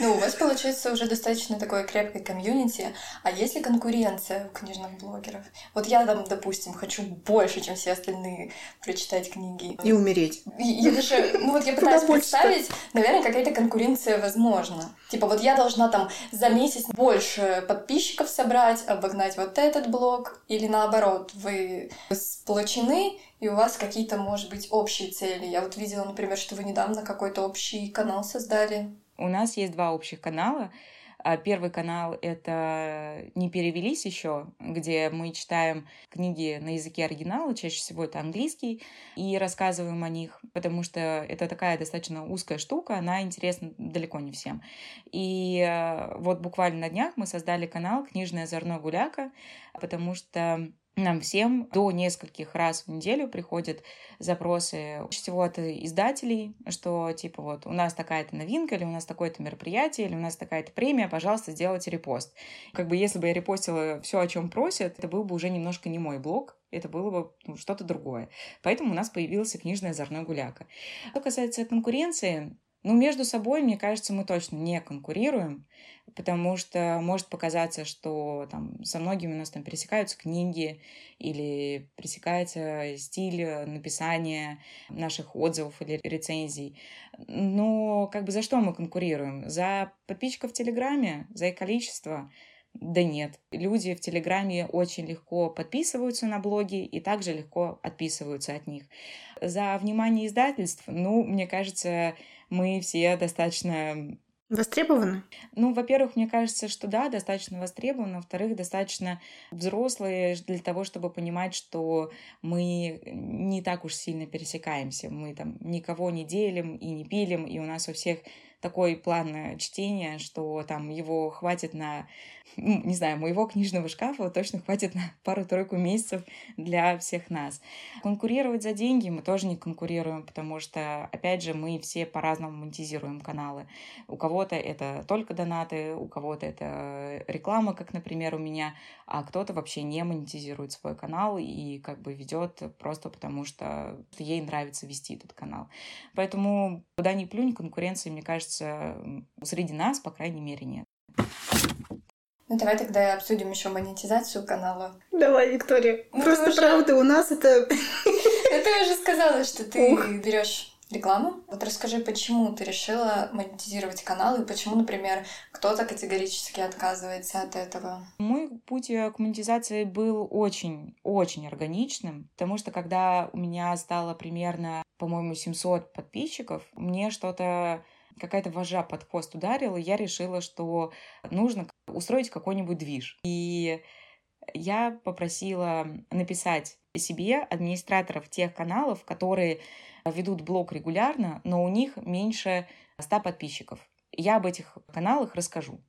Ну, у вас получается уже достаточно такое крепкое комьюнити. А есть ли конкуренция у книжных блогеров? Вот я там, допустим, хочу больше, чем все остальные прочитать книги. И умереть. Я даже, ну вот я пытаюсь представить, наверное, какая-то конкуренция возможна. Типа вот я должна там за месяц больше подписчиков собрать, обогнать вот этот блог, или наоборот, вы сплочены, и у вас какие-то, может быть, общие цели. Я вот видела, например, что вы недавно какой-то общий канал создали. У нас есть два общих канала. А первый канал — это «Не перевелись еще», где мы читаем книги на языке оригинала, чаще всего это английский, и рассказываем о них, потому что это такая достаточно узкая штука, она интересна далеко не всем. И э, вот буквально на днях мы создали канал «Книжная озорной гуляка», потому что нам всем до нескольких раз в неделю приходят запросы, чаще всего от издателей, что типа вот у нас такая-то новинка, или у нас такое-то мероприятие, или у нас такая-то премия, пожалуйста, сделайте репост. Как бы если бы я репостила все, о чем просят, это был бы уже немножко не мой блог, это было бы ну, что-то другое. Поэтому у нас появился книжный озорной гуляка. Что касается конкуренции, Ну, между собой, мне кажется, мы точно не конкурируем, потому что может показаться, что там со многими у нас там пересекаются книги или пересекается стиль написания наших отзывов или рецензий. Но как бы за что мы конкурируем? За подписчиков в Телеграме, за их количество? Да нет. Люди в Телеграме очень легко подписываются на блоги и также легко отписываются от них. За внимание издательств, ну, мне кажется, мы все достаточно Востребованы? Ну, во-первых, мне кажется, что да, достаточно востребованы. Во-вторых, достаточно взрослые для того, чтобы понимать, что мы не так уж сильно пересекаемся. Мы там никого не делим и не пилим, и у нас у всех такой план чтения, что там его хватит на, ну, не знаю, моего книжного шкафа точно хватит на пару-тройку месяцев для всех нас. Конкурировать за деньги мы тоже не конкурируем, потому что, опять же, мы все по-разному монетизируем каналы. У кого-то это только донаты, у кого-то это реклама, как, например, у меня, а кто-то вообще не монетизирует свой канал и как бы ведет просто потому, что ей нравится вести этот канал. Поэтому куда ни плюнь, конкуренции, мне кажется, кажется, среди нас, по крайней мере, нет. Ну, давай тогда обсудим еще монетизацию канала. Давай, Виктория. Ну, Просто уже... правда, у нас это... Ну, ты уже сказала, что ты берешь рекламу. Вот расскажи, почему ты решила монетизировать канал и почему, например, кто-то категорически отказывается от этого? Мой путь э, к монетизации был очень-очень органичным, потому что когда у меня стало примерно, по-моему, 700 подписчиков, мне что-то какая-то вожа под хвост ударила, я решила, что нужно устроить какой-нибудь движ. И я попросила написать себе администраторов тех каналов, которые ведут блог регулярно, но у них меньше 100 подписчиков. Я об этих каналах расскажу.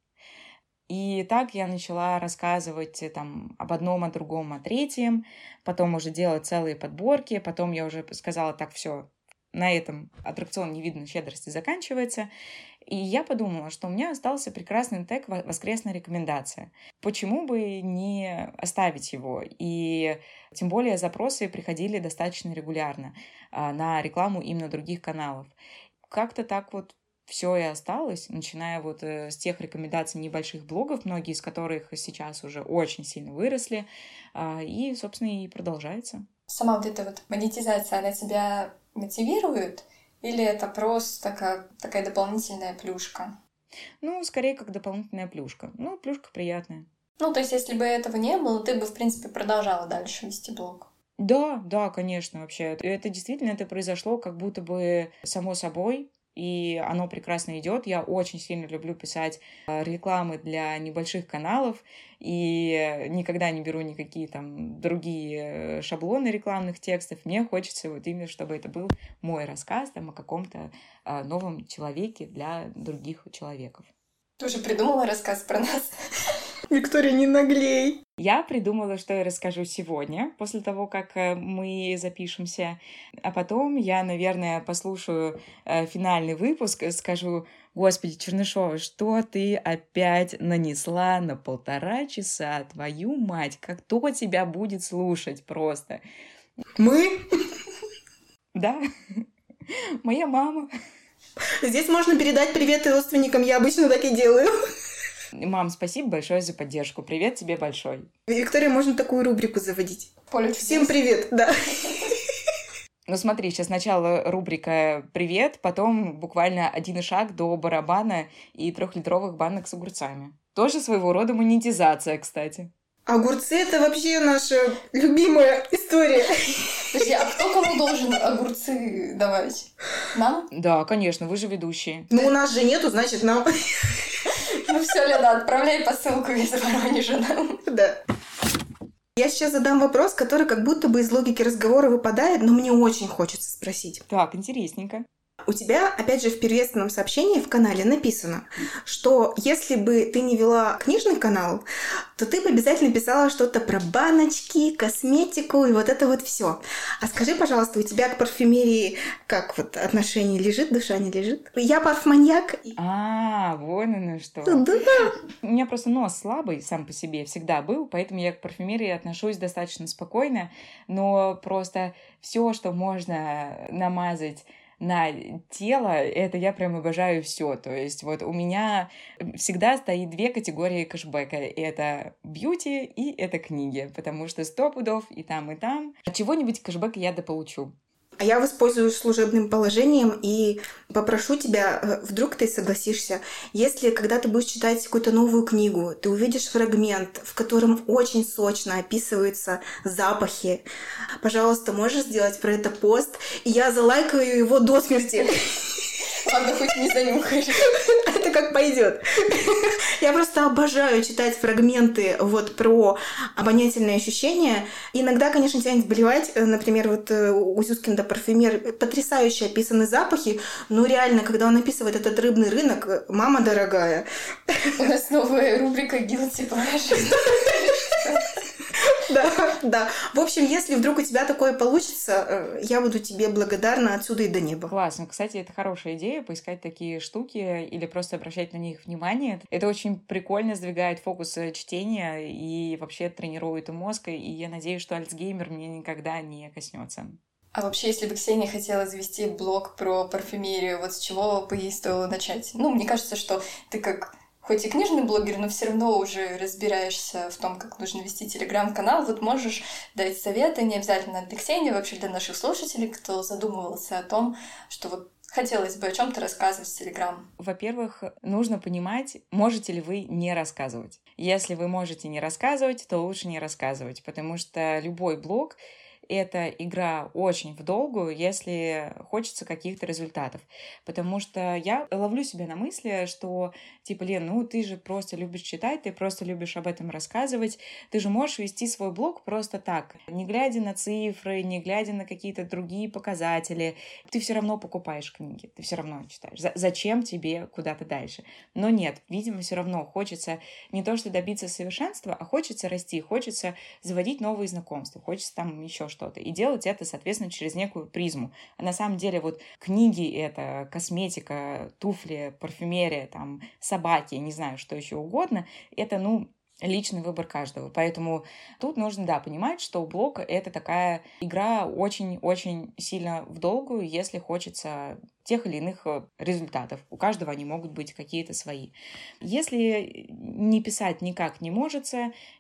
И так я начала рассказывать э, там об одном, о другом, о третьем, потом уже делать целые подборки, потом я уже сказала, так, все, на этом аттракцион невиданной щедрости заканчивается. И я подумала, что у меня остался прекрасный тег «Воскресная рекомендация». Почему бы не оставить его? И тем более запросы приходили достаточно регулярно а, на рекламу именно других каналов. Как-то так вот все и осталось, начиная вот э, с тех рекомендаций небольших блогов, многие из которых сейчас уже очень сильно выросли, а, и, собственно, и продолжается. Сама вот эта вот монетизация, она тебя мотивирует? Или это просто как такая дополнительная плюшка? Ну, скорее, как дополнительная плюшка. Ну, плюшка приятная. Ну, то есть, если бы этого не было, ты бы, в принципе, продолжала дальше вести блог. Да, да, конечно, вообще. Это действительно это произошло как будто бы само собой и оно прекрасно идет. Я очень сильно люблю писать э, рекламы для небольших каналов, и никогда не беру никакие там другие шаблоны рекламных текстов. Мне хочется вот именно, чтобы это был мой рассказ там, о каком-то э, новом человеке для других человеков. Ты уже придумала рассказ про нас? Виктория, не наглей. Я придумала, что я расскажу сегодня, после того, как э, мы запишемся. А потом я, наверное, послушаю э, финальный выпуск и скажу, Господи, Чернышова, что ты опять нанесла на полтора часа? Твою мать, как кто тебя будет слушать просто? Мы? Да, моя мама. Здесь можно передать привет родственникам, я обычно так и делаю. Мам, спасибо большое за поддержку. Привет тебе большой. Виктория, можно такую рубрику заводить. Поле Всем привет, да. Ну смотри, сейчас сначала рубрика «Привет», потом буквально один шаг до барабана и трехлитровых банок с огурцами. Тоже своего рода монетизация, кстати. Огурцы это вообще наша любимая история. Подожди, а кто кому должен огурцы давать? Нам? Да, конечно, вы же ведущие. Ну, у нас же нету, значит, нам. Ну все, Лена, отправляй посылку из Воронежа. Да. Я сейчас задам вопрос, который как будто бы из логики разговора выпадает, но мне очень хочется спросить. Так, интересненько. У тебя, опять же, в приветственном сообщении в канале написано, что если бы ты не вела книжный канал, то ты бы обязательно писала что-то про баночки, косметику и вот это вот все. А скажи, пожалуйста, у тебя к парфюмерии как вот отношение лежит, душа не лежит? Я парфманьяк. А, вон оно что. Да. У меня просто нос слабый сам по себе всегда был, поэтому я к парфюмерии отношусь достаточно спокойно, но просто все, что можно намазать на тело, это я прям обожаю все. То есть вот у меня всегда стоит две категории кэшбэка. Это бьюти и это книги, потому что сто пудов и там, и там. Чего-нибудь кэшбэка я дополучу. А я воспользуюсь служебным положением и попрошу тебя, э, вдруг ты согласишься, если когда ты будешь читать какую-то новую книгу, ты увидишь фрагмент, в котором очень сочно описываются запахи, пожалуйста, можешь сделать про это пост, и я залайкаю его до смерти. Ладно, хоть не занюхаешь. Это как пойдет. Я просто обожаю читать фрагменты вот про обонятельные ощущения. Иногда, конечно, тянет болевать. Например, вот э, у Зюскинда парфюмер потрясающе описаны запахи, но реально, когда он описывает этот рыбный рынок, мама дорогая. У нас новая рубрика Guilty Pleasure. Да, да. В общем, если вдруг у тебя такое получится, э, я буду тебе благодарна отсюда и до неба. Классно. Кстати, это хорошая идея, поискать такие штуки или просто обращать на них внимание. Это очень прикольно сдвигает фокус э, чтения и вообще тренирует мозг, и я надеюсь, что Альцгеймер мне никогда не коснется. А вообще, если бы Ксения хотела завести блог про парфюмерию, вот с чего бы ей стоило начать? Ну, мне кажется, что ты как хоть и книжный блогер, но все равно уже разбираешься в том, как нужно вести телеграм-канал, вот можешь дать советы, не обязательно для Ксении, вообще для наших слушателей, кто задумывался о том, что вот хотелось бы о чем-то рассказывать в Телеграм? Во-первых, нужно понимать, можете ли вы не рассказывать. Если вы можете не рассказывать, то лучше не рассказывать, потому что любой блог эта игра очень в долгую, если хочется каких-то результатов. Потому что я ловлю себя на мысли, что типа, Лен, ну ты же просто любишь читать, ты просто любишь об этом рассказывать, ты же можешь вести свой блог просто так, не глядя на цифры, не глядя на какие-то другие показатели, ты все равно покупаешь книги, ты все равно читаешь. зачем тебе куда-то дальше? Но нет, видимо, все равно хочется не то, что добиться совершенства, а хочется расти, хочется заводить новые знакомства, хочется там еще что-то. И делать это, соответственно, через некую призму. А на самом деле вот книги — это косметика, туфли, парфюмерия, там, собаки, не знаю, что еще угодно. Это, ну, личный выбор каждого. Поэтому тут нужно, да, понимать, что блог — это такая игра очень-очень сильно в долгую, если хочется тех или иных э, результатов. У каждого они могут быть какие-то свои. Если не писать никак не может,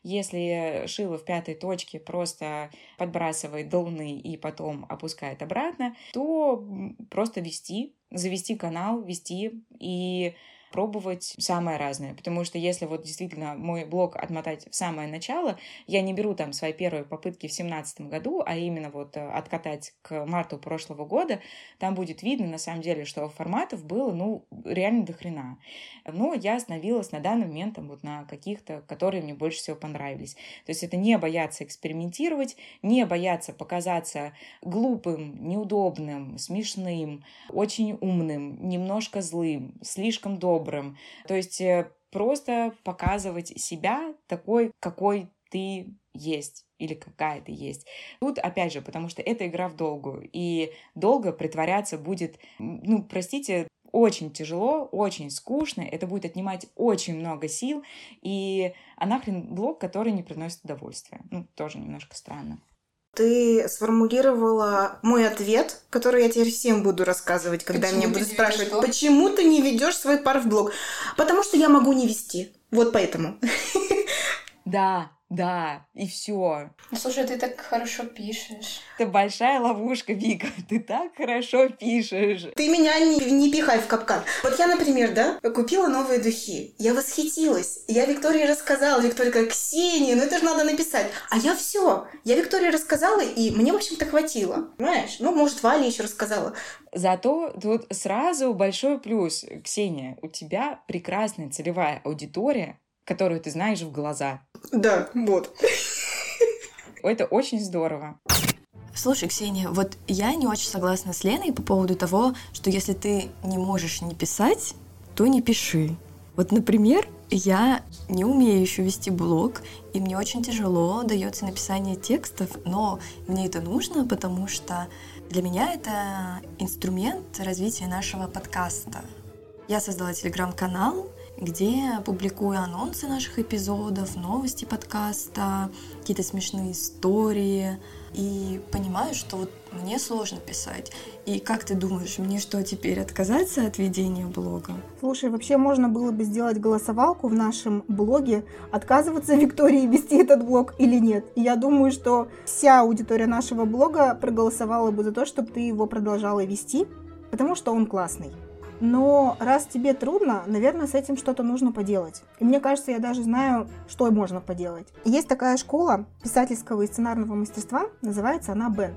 если шило в пятой точке просто подбрасывает до луны и потом опускает обратно, то просто вести, завести канал, вести и пробовать самое разное. Потому что если вот действительно мой блог отмотать в самое начало, я не беру там свои первые попытки в семнадцатом году, а именно вот э, откатать к марту прошлого года, там будет видно на самом деле, что форматов было, ну, реально до хрена. Но я остановилась на данный момент там, вот на каких-то, которые мне больше всего понравились. То есть это не бояться экспериментировать, не бояться показаться глупым, неудобным, смешным, очень умным, немножко злым, слишком добрым, добрым. То есть э, просто показывать себя такой, какой ты есть или какая ты есть. Тут, опять же, потому что это игра в долгую, и долго притворяться будет, ну, простите, очень тяжело, очень скучно, это будет отнимать очень много сил, и а нахрен блог, который не приносит удовольствия. Ну, тоже немножко странно ты сформулировала мой ответ, который я теперь всем буду рассказывать, когда почему меня будут спрашивать, почему ты не ведешь свой пар в блог? Потому что я могу не вести. Вот поэтому. Да, да, и все. Ну, слушай, ты так хорошо пишешь. Это большая ловушка, Вика. Ты так хорошо пишешь. Ты меня не, не пихай в капкан. Вот я, например, да, купила новые духи. Я восхитилась. Я Виктории рассказала. Виктория говорит, Ксения, ну это же надо написать. А я все. Я Виктории рассказала, и мне, в общем-то, хватило. Понимаешь? Ну, может, Валя еще рассказала. Зато тут сразу большой плюс. Ксения, у тебя прекрасная целевая аудитория, которую ты знаешь в глаза. Да, вот. Это очень здорово. Слушай, Ксения, вот я не очень согласна с Леной по поводу того, что если ты не можешь не писать, то не пиши. Вот, например, я не умею еще вести блог, и мне очень тяжело дается написание текстов, но мне это нужно, потому что для меня это инструмент развития нашего подкаста. Я создала телеграм-канал, где публикую анонсы наших эпизодов, новости подкаста, какие-то смешные истории. И понимаю, что вот мне сложно писать. И как ты думаешь, мне что теперь отказаться от ведения блога? Слушай, вообще можно было бы сделать голосовалку в нашем блоге, отказываться Виктории вести этот блог или нет. И я думаю, что вся аудитория нашего блога проголосовала бы за то, чтобы ты его продолжала вести, потому что он классный. Но раз тебе трудно, наверное, с этим что-то нужно поделать. И мне кажется, я даже знаю, что можно поделать. Есть такая школа писательского и сценарного мастерства, называется она Бенд.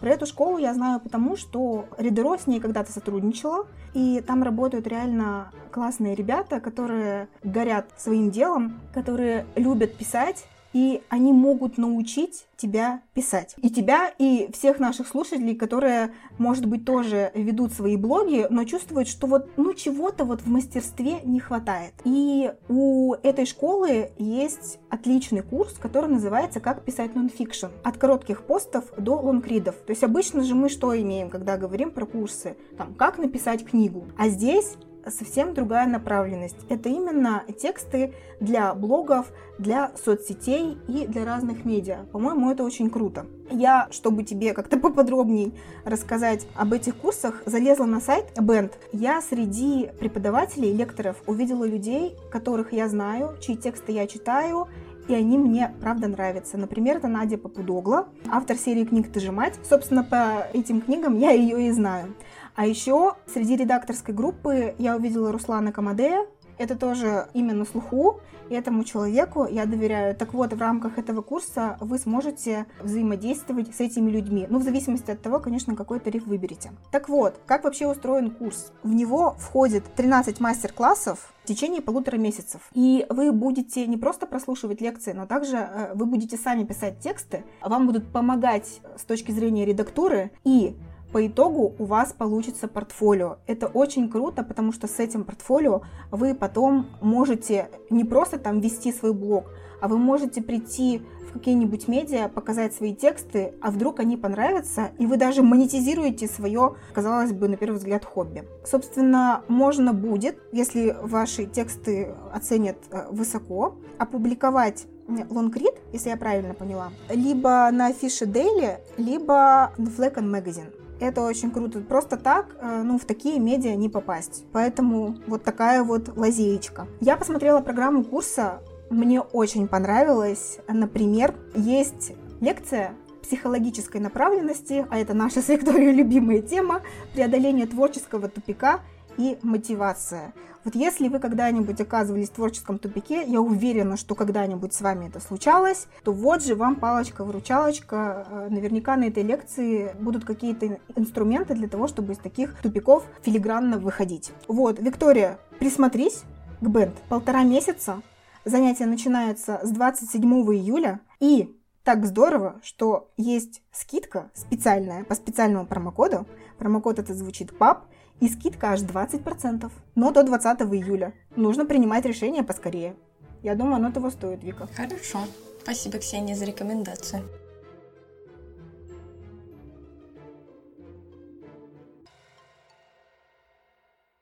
Про эту школу я знаю потому, что Ридеро с ней когда-то сотрудничала, и там работают реально классные ребята, которые горят своим делом, которые любят писать, и они могут научить тебя писать. И тебя, и всех наших слушателей, которые, может быть, тоже ведут свои блоги, но чувствуют, что вот, ну, чего-то вот в мастерстве не хватает. И у этой школы есть отличный курс, который называется «Как писать нонфикшн». От коротких постов до лонгридов. То есть обычно же мы что имеем, когда говорим про курсы? Там, как написать книгу. А здесь совсем другая направленность. Это именно тексты для блогов, для соцсетей и для разных медиа. По-моему, это очень круто. Я, чтобы тебе как-то поподробнее рассказать об этих курсах, залезла на сайт Band. Я среди преподавателей, лекторов увидела людей, которых я знаю, чьи тексты я читаю, и они мне правда нравятся. Например, это Надя Попудогла, автор серии книг «Ты же мать». Собственно, по этим книгам я ее и знаю. А еще среди редакторской группы я увидела Руслана Камадея. Это тоже имя на слуху, и этому человеку я доверяю. Так вот, в рамках этого курса вы сможете взаимодействовать с этими людьми. Ну, в зависимости от того, конечно, какой тариф выберете. Так вот, как вообще устроен курс? В него входит 13 мастер-классов, в течение полутора месяцев. И вы будете не просто прослушивать лекции, но также э, вы будете сами писать тексты, вам будут помогать с точки зрения редактуры, и по итогу у вас получится портфолио. Это очень круто, потому что с этим портфолио вы потом можете не просто там вести свой блог, а вы можете прийти в какие-нибудь медиа, показать свои тексты, а вдруг они понравятся, и вы даже монетизируете свое, казалось бы, на первый взгляд, хобби. Собственно, можно будет, если ваши тексты оценят э, высоко, опубликовать лонгрид, если я правильно поняла, либо на Fisher Daily, либо на Fleck Magazine. Это очень круто. Просто так, э, ну, в такие медиа не попасть. Поэтому вот такая вот лазеечка. Я посмотрела программу курса, мне очень понравилось. Например, есть лекция психологической направленности, а это наша с Викторией любимая тема, преодоление творческого тупика и мотивация. Вот если вы когда-нибудь оказывались в творческом тупике, я уверена, что когда-нибудь с вами это случалось, то вот же вам палочка-выручалочка. Э, наверняка на этой лекции будут какие-то инструменты для того, чтобы из таких тупиков филигранно выходить. Вот, Виктория, присмотрись к бенд. Полтора месяца. Занятие начинается с 27 июля. И так здорово, что есть скидка специальная по специальному промокоду. Промокод это звучит ПАП и скидка аж 20%. Но до 20 июля. Нужно принимать решение поскорее. Я думаю, оно того стоит, Вика. Хорошо. Спасибо, Ксения, за рекомендацию.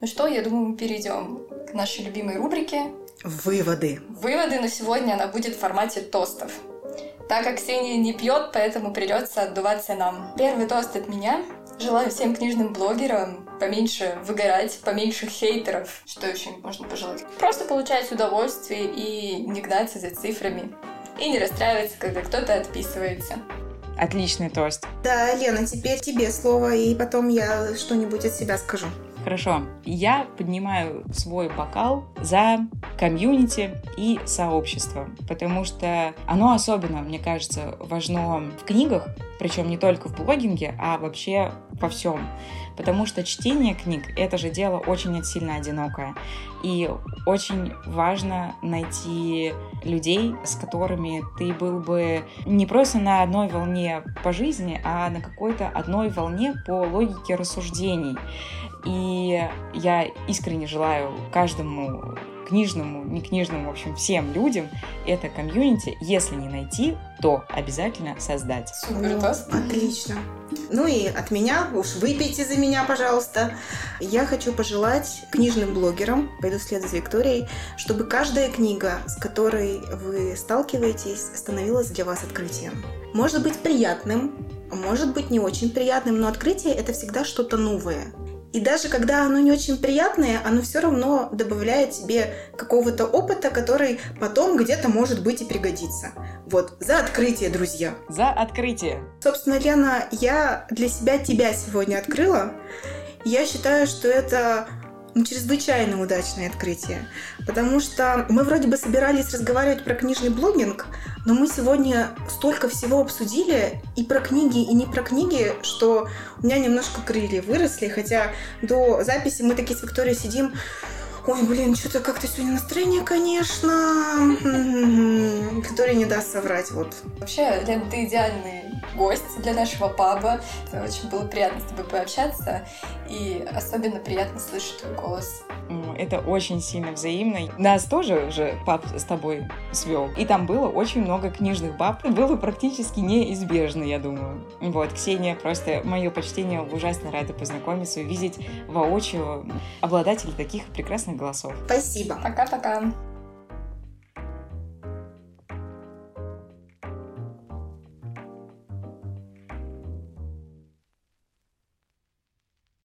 Ну что, я думаю, мы перейдем к нашей любимой рубрике. Выводы. Выводы, но сегодня она будет в формате тостов. Так как Ксения не пьет, поэтому придется отдуваться нам. Первый тост от меня. Желаю всем книжным блогерам поменьше выгорать, поменьше хейтеров. Что еще можно пожелать? Просто получать удовольствие и не гнаться за цифрами. И не расстраиваться, когда кто-то отписывается. Отличный тост. Да, Лена, теперь тебе слово, и потом я что-нибудь от себя скажу. Хорошо. Я поднимаю свой бокал за комьюнити и сообщество, потому что оно особенно, мне кажется, важно в книгах, причем не только в блогинге, а вообще во всем. Потому что чтение книг — это же дело очень сильно одинокое. И очень важно найти людей, с которыми ты был бы не просто на одной волне по жизни, а на какой-то одной волне по логике рассуждений. И я искренне желаю каждому книжному, не книжному, в общем, всем людям это комьюнити, если не найти, то обязательно создать. Супер, Ну, отлично. Ну и от меня, уж выпейте за меня, пожалуйста. Я хочу пожелать книжным блогерам, пойду вслед за Викторией, чтобы каждая книга, с которой вы сталкиваетесь, становилась для вас открытием. Может быть приятным, может быть не очень приятным, но открытие это всегда что-то новое. И даже когда оно не очень приятное, оно все равно добавляет тебе какого-то опыта, который потом где-то может быть и пригодится. Вот, за открытие, друзья. За открытие! Собственно, Лена, я для себя тебя сегодня открыла. Я считаю, что это ну, чрезвычайно удачное открытие. Потому что мы вроде бы собирались разговаривать про книжный блогинг, но мы сегодня столько всего обсудили и про книги, и не про книги, что у меня немножко крылья выросли, хотя до записи мы такие с Викторией сидим, Ой, блин, что-то как-то сегодня настроение, конечно. Виктория не даст соврать, вот. Вообще, Лен, ты идеальный гость для нашего паба. Очень было приятно с тобой пообщаться. И особенно приятно слышать твой голос. М, Это очень сильно взаимно. Нас тоже уже пап с тобой свел. И там было очень много книжных баб. Было практически неизбежно, я думаю. Вот, Ксения, просто мое почтение, ужасно рада познакомиться, увидеть воочию обладателей таких прекрасных голосов. Спасибо. Пока-пока.